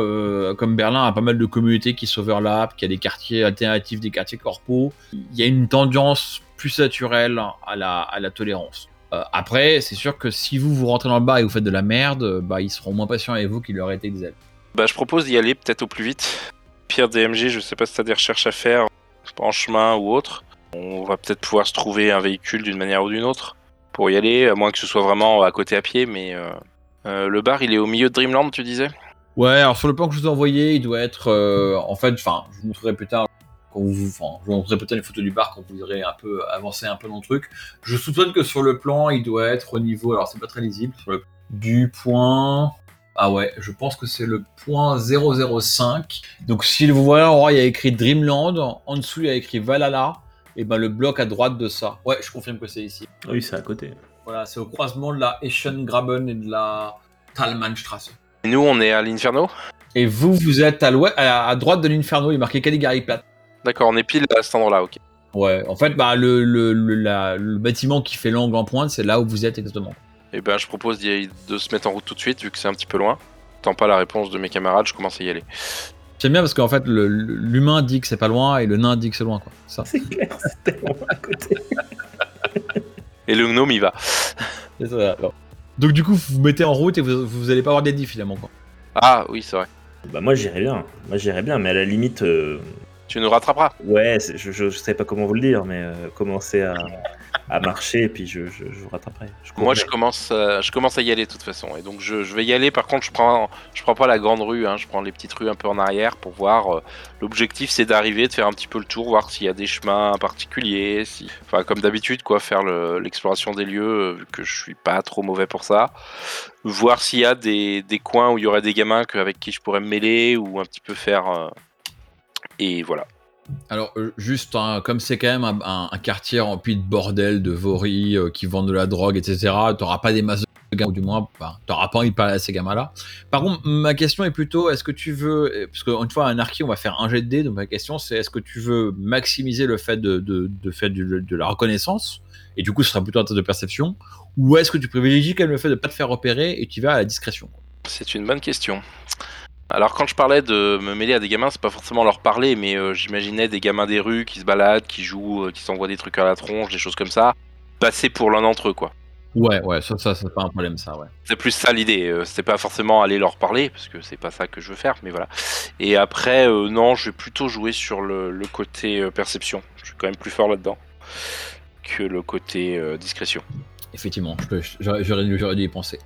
comme Berlin a pas mal de communautés qui s'overlappent, qui a des quartiers alternatifs, des quartiers corpaux, il y a une tendance plus naturelle à la, à la tolérance. Euh, après, c'est sûr que si vous vous rentrez dans le bar et vous faites de la merde, bah ils seront moins patients avec vous qu'ils l'auraient été des. Bah, je propose d'y aller peut-être au plus vite. Pire DMG, je sais pas si t'as des recherches à faire en chemin ou autre. On va peut-être pouvoir se trouver un véhicule d'une manière ou d'une autre pour y aller, à moins que ce soit vraiment à côté à pied. Mais euh, euh, le bar, il est au milieu de Dreamland, tu disais? Ouais, alors sur le plan que je vous ai envoyé, il doit être. euh, en fait, enfin, je vous montrerai plus tard. Quand vous, enfin, je vous montrerai peut-être une photo du bar quand vous aurez un peu avancé un peu dans le truc. Je soupçonne que sur le plan, il doit être au niveau. Alors, c'est pas très lisible. Sur le, du point. Ah ouais, je pense que c'est le point 005. Donc, si vous voyez en haut, il y a écrit Dreamland. En dessous, il y a écrit Valhalla. Et ben, le bloc à droite de ça. Ouais, je confirme que c'est ici. Ah oui, c'est à côté. Voilà, c'est au croisement de la Eschengraben et de la Talmannstrasse. Et nous, on est à l'Inferno? Et vous, vous êtes à, l'ouest, à, à droite de l'Inferno, il est marqué Caligari Plate. D'accord, on est pile à cet endroit-là, ok. Ouais, en fait, bah, le, le, le, la- le bâtiment qui fait l'angle en pointe, c'est là où vous êtes exactement. Et ben, je propose d'y aller- de se mettre en route tout de suite, vu que c'est un petit peu loin. Tant pas la réponse de mes camarades, je commence à y aller. J'aime bien parce qu'en fait, l'humain dit que c'est pas loin et le nain dit que c'est loin, quoi. Ça, C'est clair, c'est tellement à côté. Et le gnome, il va. c'est ça. alors. Donc, du coup, vous vous mettez en route et vous, vous allez pas avoir d'Eddie finalement, quoi. Ah, oui, c'est vrai. Bah moi j'irais bien, moi j'irais bien, mais à la limite, euh, Tu nous rattraperas. ouais, je, je sais pas comment vous le dire, mais euh, commencer à, à marcher et puis je, je, je vous rattraperai. Je Moi, je commence, euh, je commence à y aller de toute façon. Et donc, je, vais y aller. Par contre, je prends, je prends pas la grande rue. hein, je prends les petites rues un peu en arrière pour voir. euh, L'objectif, c'est d'arriver, de faire un petit peu le tour, voir s'il y a des chemins particuliers. Si... Enfin, comme d'habitude, quoi, faire le- l'exploration des lieux, vu que je suis pas trop mauvais pour ça. Voir s'il y a des, des coins où il y aurait des gamins que- avec qui je pourrais me mêler ou un petit peu faire. Et voilà. Alors, euh, juste, hein, comme c'est quand même un, un- un quartier rempli de bordel, de voris euh, qui vendent de la drogue, etc., t'auras pas des masses de gamins, ou du moins, bah, t'auras pas envie de parler à ces gamins-là. Par contre, ma question est plutôt, est-ce que tu veux, euh, parce qu'une fois, un archi, on va faire un jet de dés, donc ma question, c'est est-ce que tu veux maximiser le fait de, de, de faire du- de la reconnaissance, et du coup, ce sera plutôt un test de perception, ou est-ce que tu privilégies quand même le fait de pas te faire repérer et tu vas à la discrétion C'est une bonne question. Alors quand je parlais de me mêler à des gamins, c'est pas forcément leur parler, mais euh, j'imaginais des gamins des rues qui se baladent, qui jouent, euh, qui s'envoient des trucs à la tronche, des choses comme ça, passer pour l'un d'entre eux quoi. Ouais, ouais, ça, ça, c'est pas un problème, ça, ouais. C'est plus ça l'idée. euh, C'était pas forcément aller leur parler parce que c'est pas ça que je veux faire, mais voilà. Et après, non, je vais plutôt jouer sur le, le côté perception. Je suis quand même plus fort là-dedans que le côté discrétion. Effectivement, j'aurais dû y penser.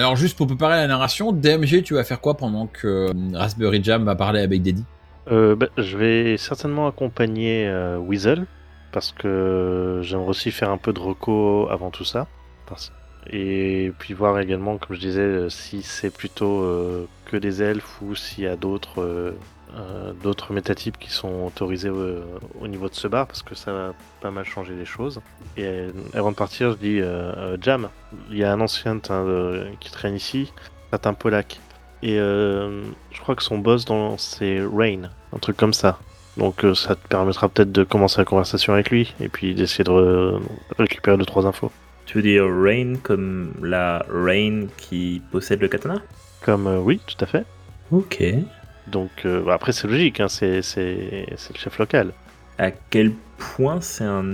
Alors juste pour préparer la narration, DMG, tu vas faire quoi pendant que euh, Raspberry Jam va parler avec Deddy Euh, bah, je vais certainement accompagner euh, Weasel parce que j'aimerais aussi faire un peu de reco avant tout ça. Et puis voir également, comme je disais, euh, si c'est plutôt que des elfes ou s'il y a d'autres euh, d'autres métatypes qui sont autorisés au, au niveau de ce bar parce que ça va pas mal changer les choses. Et euh, avant de partir, je dis euh, Jam, il y a un ancien qui traîne ici, c'est un Polak. Et je crois que son boss, dans c'est Rain, un truc comme ça. Donc ça te permettra peut-être de commencer la conversation avec lui et puis d'essayer de re- récupérer deux trois infos. Tu veux dire Rain comme la Rain qui possède le katana? Comme euh, oui, tout à fait. Ok. Donc euh, bah, après c'est logique, hein, c'est le chef local. À quel point c'est un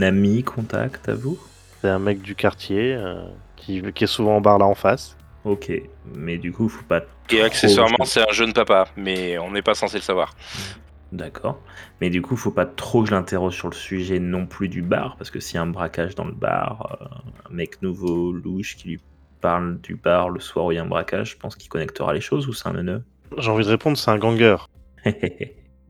ami contact à vous? C'est un mec du quartier euh, qui, qui est souvent en bar là en face. Ok, mais du coup, faut pas. Et trop- accessoirement, c'est un jeune papa, mais on n'est pas censé le savoir. D'accord. Mais du coup, faut pas trop que je l'interroge sur le sujet non plus du bar, parce que s'il y a un braquage dans le bar, euh, un mec nouveau, louche, qui lui parle du bar le soir où il y a un braquage, je pense qu'il connectera les choses ou c'est un neuneu? J'ai envie de répondre, c'est un ganger. <laughs>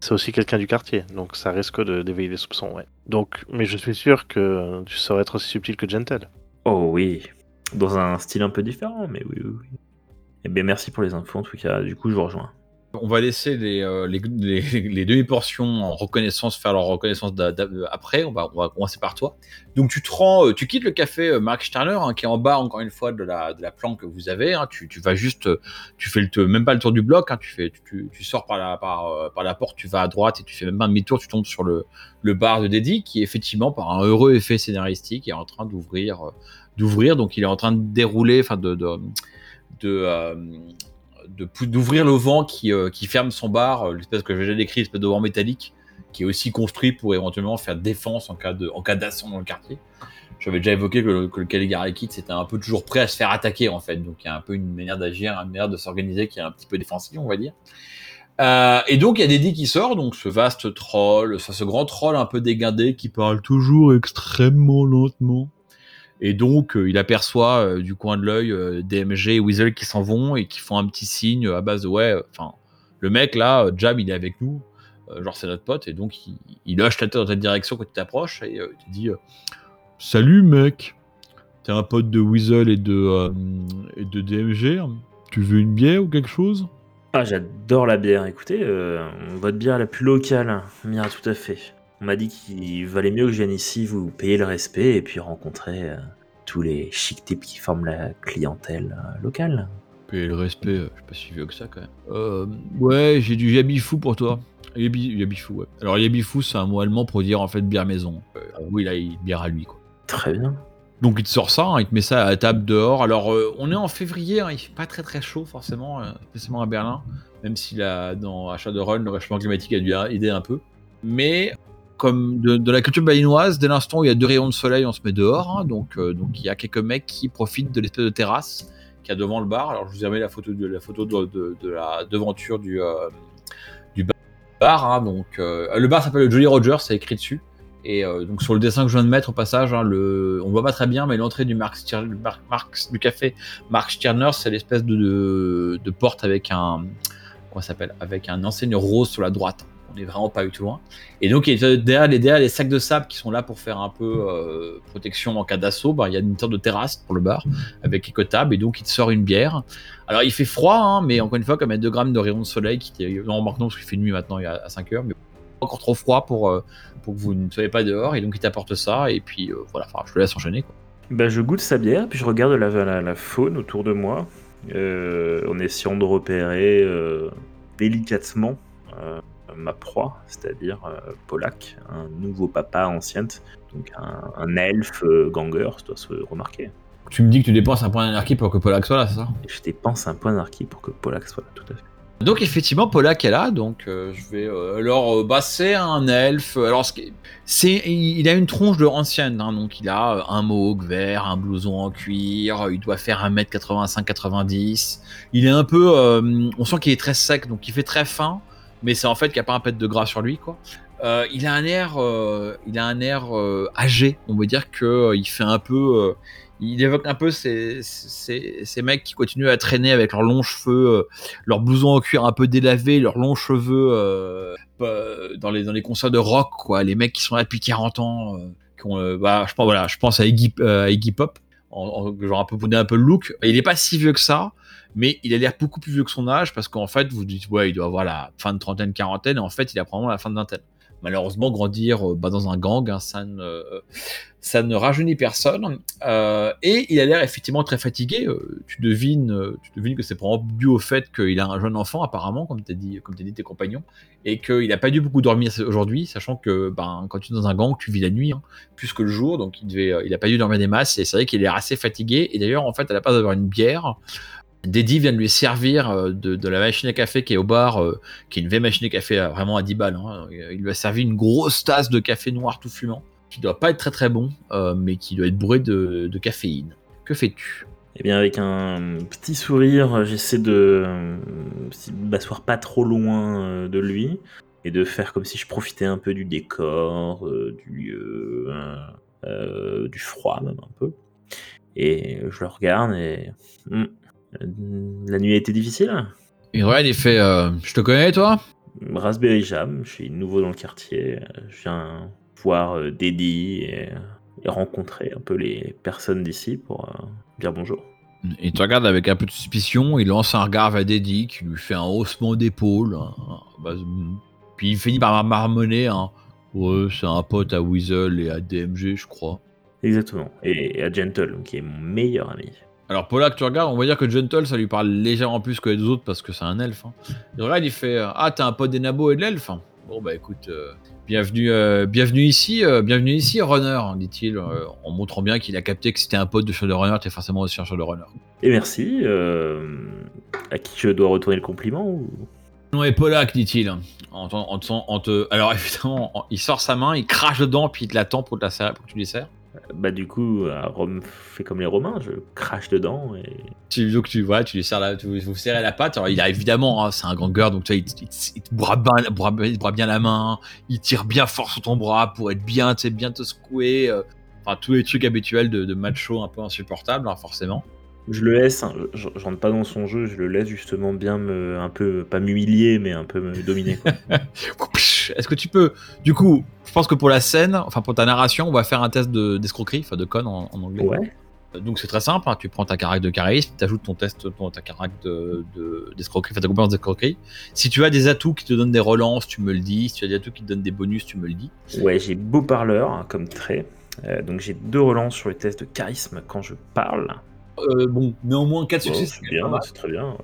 C'est aussi quelqu'un du quartier, donc ça risque de- d'éveiller les soupçons, ouais. Donc, mais je suis sûr que tu saurais être aussi subtil que gentle. Oh oui, dans un style un peu différent, mais oui, oui, oui. Eh bien, merci pour les infos, en tout cas. Du coup, je vous rejoins. On va laisser les, euh, <laughs> les, demi-portions en reconnaissance faire leur reconnaissance d'a- après. On va, commencer par toi. Donc tu te rends, euh, tu quittes le café euh, Mark Sterner hein, qui est en bas encore une fois de la, planque que vous avez. hein. Tu, vas juste, euh, tu fais le même pas le tour du bloc. hein. Tu fais, tu, sors par la, euh, porte, tu vas à droite et tu fais même pas un demi-tour. Tu tombes sur le, bar de Deddy qui effectivement par un heureux effet scénaristique est en train d'ouvrir, euh. Donc il est en train de dérouler, enfin de, euh, d'ouvrir le vent qui, euh, qui ferme son bar, euh, l'espèce que j'ai déjà décrit, l'espèce de vent métallique, qui est aussi construit pour éventuellement faire défense en cas d'assaut dans le quartier. J'avais déjà évoqué que le, que le Caligari Kid c'était un peu toujours prêt à se faire attaquer en fait, donc il y a un peu une manière d'agir, une manière de s'organiser qui est un petit peu défensive, on va dire. Euh, et donc il y a Deddy qui sort, donc ce vaste troll, ce, ce grand troll un peu dégindé qui parle toujours extrêmement lentement. Et donc, euh, il aperçoit euh, du coin de l'œil euh, DMG et Weasel qui s'en vont et qui font un petit signe à base de ouais, enfin, le mec là, Jam, il est avec nous, genre c'est notre pote, et donc il, il hoche ta tête dans ta direction quand tu t'approches et il te dit Salut mec, t'es un pote de Weasel et de, DMG, tu veux une bière ou quelque chose? Ah, j'adore la bière. Écoutez, votre bière la plus locale, Mira, tout à fait. On m'a dit qu'il valait mieux que je vienne ici vous payer le respect et puis rencontrer euh, tous les chic types qui forment la clientèle euh, locale. Et le respect, euh, je suis pas si vieux que ça quand même. Euh, ouais, j'ai du yabifou pour toi. Yabi, yabifou, ouais. Alors yabifou, c'est un mot allemand pour dire en fait bière maison. Oui, là, il bière à lui, quoi. Très bien. Donc il te sort ça, hein, il te met ça à la table dehors. Alors euh, on est en février, hein, il fait pas très très chaud forcément, euh, spécialement à Berlin, même si là, dans Achat de Rhône, le réchauffement climatique a dû aider un peu. Mais comme de, la culture balinoise, dès l'instant où il y a deux rayons de soleil, on se met dehors. hein, donc euh, donc il y a quelques mecs qui profitent de l'espèce de terrasse qu'il y a devant le bar. Alors je vous ai mis la photo de la photo de, la devanture du euh, bar. hein, donc euh, le bar s'appelle le Jolly Roger, c'est écrit dessus. Et donc sur le dessin que je viens de mettre au passage, hein, le, on voit pas très bien, mais l'entrée du, Marx Stier- du café Mark Stirner, c'est l'espèce de, porte avec un s'appelle, avec un enseigne rose sur la droite. On est vraiment pas du tout loin. Et donc il y a derrière les, sacs de sable qui sont là pour faire un peu euh, protection en cas d'assaut, bah, il y a une sorte de terrasse pour le bar avec tables et donc il te sort une bière. Alors il fait froid, hein, mais encore une fois, comme il y a 2 grammes de rayons de soleil, qui non, maintenant parce qu'il fait nuit maintenant, il est à 5 heures, mais encore trop froid pour, euh, pour que vous ne soyez pas dehors. Et donc il t'apporte ça, et puis euh, voilà, je te laisse enchaîner. Quoi. Bah, je goûte sa bière, puis je regarde la, faune autour de moi, euh, en essayant de repérer euh, délicatement ma proie, c'est-à-dire euh, Polak, un nouveau papa ancien, donc un, un elfe euh, ganger, ça doit se remarquer. Tu me dis que tu dépenses un point d'énergie pour que Polak soit là, c'est ça? Je dépense un point d'archi pour que Polak soit là, tout à fait. Donc effectivement, Polak est là, donc euh, je vais. euh, alors, euh, bah, c'est un elfe. Alors, ce qui est- c'est, il a une tronche de ancienne, hein, donc il a euh, un mohawk vert, un blouson en cuir. Il doit faire 1m85-90. Il est un peu, euh, on sent qu'il est très sec, donc il fait très fin, mais c'est en fait qu'il n'y a pas un pet de gras sur lui, quoi. Euh, il a un air, euh, il a un air euh, âgé. On veut dire que il fait un peu. il évoque un peu ces, mecs qui continuent à traîner avec leurs longs cheveux, leurs blousons en cuir un peu délavés, leurs longs cheveux dans, les, dans les concerts de rock, quoi. Les mecs qui sont là depuis 40 ans. bah, je, pense, voilà, je pense à Iggy, à Iggy Pop. En- en- genre un peu donner un peu le look. Il est pas si vieux que ça, mais il a l'air beaucoup plus vieux que son âge parce qu'en fait, vous dites, ouais, il doit avoir la fin de trentaine, quarantaine, et en fait, il a probablement la fin de vingtaine. Malheureusement, grandir euh, bah, dans un gang, hein, ça, ne, ça ne rajeunit personne. Euh, et il a l'air effectivement très fatigué. Euh, tu, devines, euh, tu devines que c'est probablement dû au fait qu'il a un jeune enfant, apparemment, comme tu dit, comme t'as dit tes compagnons, et qu'il n'a pas dû beaucoup dormir aujourd'hui, sachant que ben, quand tu es dans un gang, tu vis la nuit hein, plus que le jour, donc il euh, il pas dû dormir des masses. Et c'est vrai qu'il est assez fatigué. Et d'ailleurs, en fait, à la place d'avoir une bière, Deddy vient de lui servir euh, de, la machine à café qui est au bar, euh, qui est une vieille machine à café euh, vraiment à 10 balles. hein. Il lui a servi une grosse tasse de café noir tout fumant, qui doit pas être très très bon, mais qui doit être bourré de, caféine. Que fais-tu? Eh bien, avec un petit sourire, j'essaie de m'asseoir pas trop loin de lui et de faire comme si je profitais un peu du décor, du lieu, du froid même un peu. Et je le regarde et. Hmm, la nuit a été difficile Et Ryan, il fait euh, Je te connais, toi? Raspberry Jam, je suis nouveau dans le quartier, euh, je viens voir euh, Deddy et, et rencontrer un peu les personnes d'ici pour euh, dire bonjour. Il te regarde avec un peu de suspicion, il lance un regard vers Deddy, qui lui fait un haussement d'épaule. hein, bah, puis il finit par marmonner hein. Ouais, c'est un pote à Weasel et à DMG, je crois. Exactement. Et à Gentle, qui est mon meilleur ami. Alors que tu regardes, on va dire que Gentle, ça lui parle légèrement plus que les deux autres parce que c'est un elfe. Hein. Il regarde, il fait euh, Ah, t'es un pote des nabos et de l'elfe hein. Bon, bah écoute, euh, bienvenue, euh, bienvenue ici, euh, bienvenue ici, Runner, hein, dit-il, en montrant bien qu'il a capté que c'était un pote de Shadowrunner, t'es forcément aussi un Shadowrunner. Et merci. à qui je dois retourner le compliment ou... Non, et Polak, dit-il. En, te- en te- en te- Alors, <laughs> évidemment, en- il sort sa main, il crache dedans, puis il te l'attend pour, te la serrer- pour que tu lui serres. Bah du coup, à Rome fait comme les Romains, je crache dedans et... Tu, donc, tu vois, tu lui serres la, tu, vous serrez la patte. Alors, il a évidemment, hein, c'est un ganger, donc tu vois, il, te- il te- il te broie bien, te broie bien la main, il tire bien fort sur ton bras pour être bien, tu sais, bien te secouer. euh, Enfin, tous les trucs habituels de, de macho un peu insupportables, hein, forcément. Je le laisse, hein, je, je rentre pas dans son jeu, je le laisse justement bien me... un peu, pas m'humilier, mais un peu me dominer. Quoi. <laughs> Est-ce que tu peux, du coup, je pense que pour la scène, enfin pour ta narration, on va faire un test de- d'escroquerie, enfin de con en, en anglais. ouais. Donc c'est très simple, hein, tu prends ta carac de charisme, tu ajoutes ton test, ton, ta carac de- de- d'escroquerie, enfin ta compétence d'escroquerie. Si tu as des atouts qui te donnent des relances, tu me le dis. Si tu as des atouts qui te donnent des bonus, tu me le dis. Ouais, j'ai beau parleur hein, comme trait. Euh, donc j'ai deux relances sur le test de charisme quand je parle. Euh, bon, néanmoins 4 Bon, succès, c'est bien, c'est très bien.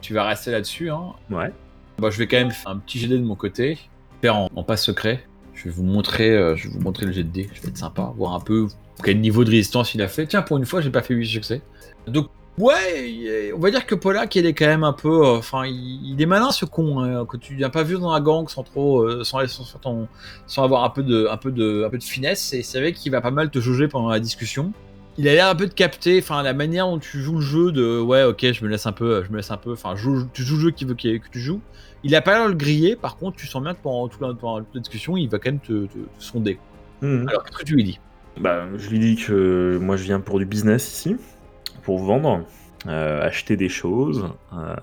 Tu vas rester là-dessus. Hein. Ouais. Bah, je vais quand même faire un petit de dés de mon côté, faire en, en passe secret. Je vais vous montrer, euh, je vais vous montrer le jet de dés. Je vais être sympa, voir un peu quel niveau de résistance il a fait. Tiens, pour une fois, j'ai pas fait 8 succès. Donc ouais, on va dire que Polak, il est quand même un peu, euh, enfin, il, est malin ce con hein, que tu n'as pas vu dans la gang sans trop, sans, sans, ton- sans avoir un peu de, un peu de, un peu de finesse. Et c'est vrai qu'il va pas mal te jauger pendant la discussion. Il a l'air un peu de capter, enfin la manière dont tu joues le jeu de ouais ok je me laisse un peu, je me laisse un peu, enfin tu joues le jeu qu'il veut que tu joues. Il a pas l'air de le griller, par contre tu sens bien que pendant toute la, pendant toute la discussion il va quand même te, te- te sonder. Mhm. Alors qu'est-ce que tu lui dis? Bah, je lui dis que moi je viens pour du business ici, pour vendre, euh, acheter des choses, euh,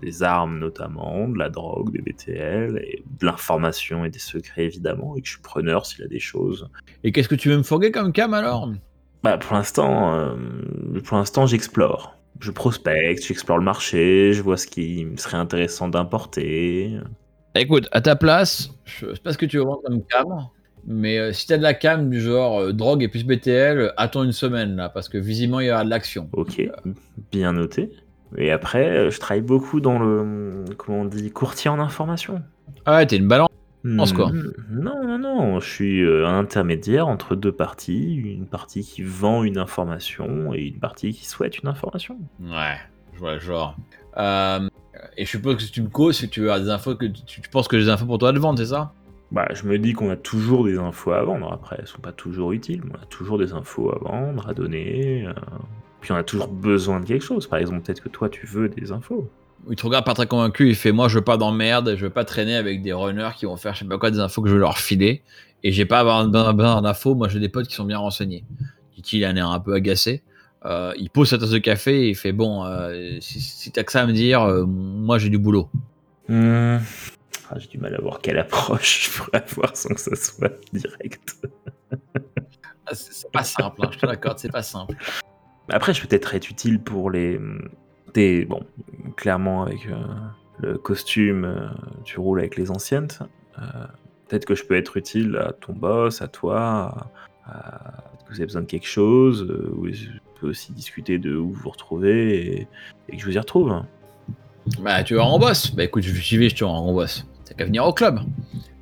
des armes notamment, de la drogue, des BTL, et de l'information et des secrets évidemment, et que je suis preneur s'il a des choses. Et qu'est-ce que tu veux me fourguer comme cam alors? Bah, pour l'instant, euh, pour l'instant j'explore. Je prospecte, j'explore le marché, je vois ce qui me serait intéressant d'importer. Écoute, à ta place, je sais pas ce que tu veux vendre comme cam, mais euh, si t'as de la cam du genre euh, drogue et plus BTL, euh, attends une semaine là, parce que visiblement il y aura de l'action. Ok, bien noté. Et après, euh, je travaille beaucoup dans le, comment on dit, courtier en information. Ah ouais, t'es une balance. Pense quoi Hmm, Non, non, non, je suis euh, un intermédiaire entre deux parties, une partie qui vend une information et une partie qui souhaite une information. Ouais, je vois le genre. Euh, et je suppose que si tu me causes, que tu as des infos que tu, tu penses que j'ai des infos pour toi à te vendre, c'est ça? Bah, je me dis qu'on a toujours des infos à vendre, après elles sont pas toujours utiles, mais on a toujours des infos à vendre, à donner, euh, puis on a toujours besoin de quelque chose, par exemple peut-être que toi tu veux des infos. Il te regarde pas très convaincu, il fait Moi je veux pas d'emmerde, je veux pas traîner avec des runners qui vont faire je sais pas quoi des infos que je veux leur filer, et j'ai pas avoir besoin d'infos, moi j'ai des potes qui sont bien renseignés. Dit-il, il a un air un peu agacé. Euh, il pose sa tasse de café et il fait Bon, euh, si, si t'as que ça à me dire, euh, moi j'ai du boulot. Hmm. Ah, J'ai du mal à voir quelle approche je pourrais avoir sans que ça soit <laughs> direct. Ah, c'est c'est pas simple, hein, je te l'accorde, c'est pas simple. Après, je peux peut-être être utile pour les. Bon, clairement, avec euh, le costume, euh, tu roules avec les anciennes. Euh, peut-être que je peux être utile à ton boss, à toi, à, que vous avez besoin de quelque chose. euh, ou je peux aussi discuter de où vous vous retrouvez et, que je vous y retrouve. Bah, tu vas en boss. Bah, écoute, j'y vais, je te en boss. T'as qu'à venir au club.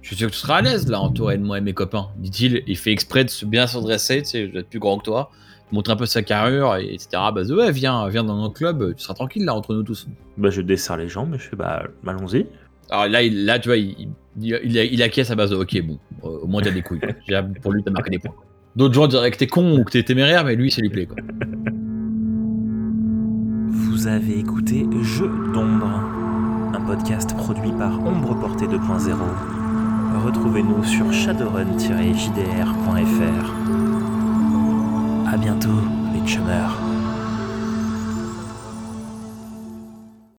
Je suis sûr que tu seras à l'aise, là, entouré de moi et mes copains. Dit-il, il fait exprès de se bien se redresser, tu sais, je dois être plus grand que toi. Montre un peu sa carrure, et etc. Bah, ouais, viens, viens dans notre club, tu seras tranquille, là, entre nous tous. Bah, je desserre les jambes et je fais bah, allons-y. Alors là, il, là tu vois, il, il, il, il acquiesce à base de ok, bon, euh, au moins t'as des couilles. <laughs> Déjà, Pour lui, t'as marqué des points. D'autres gens diraient que t'es con ou que t'es téméraire, mais lui, ça lui plaît, quoi. Vous avez écouté Jeu d'ombre, un podcast produit par Ombre Portée 2.0. Retrouvez-nous sur shadowrun-jdr.fr. À bientôt, les chummers.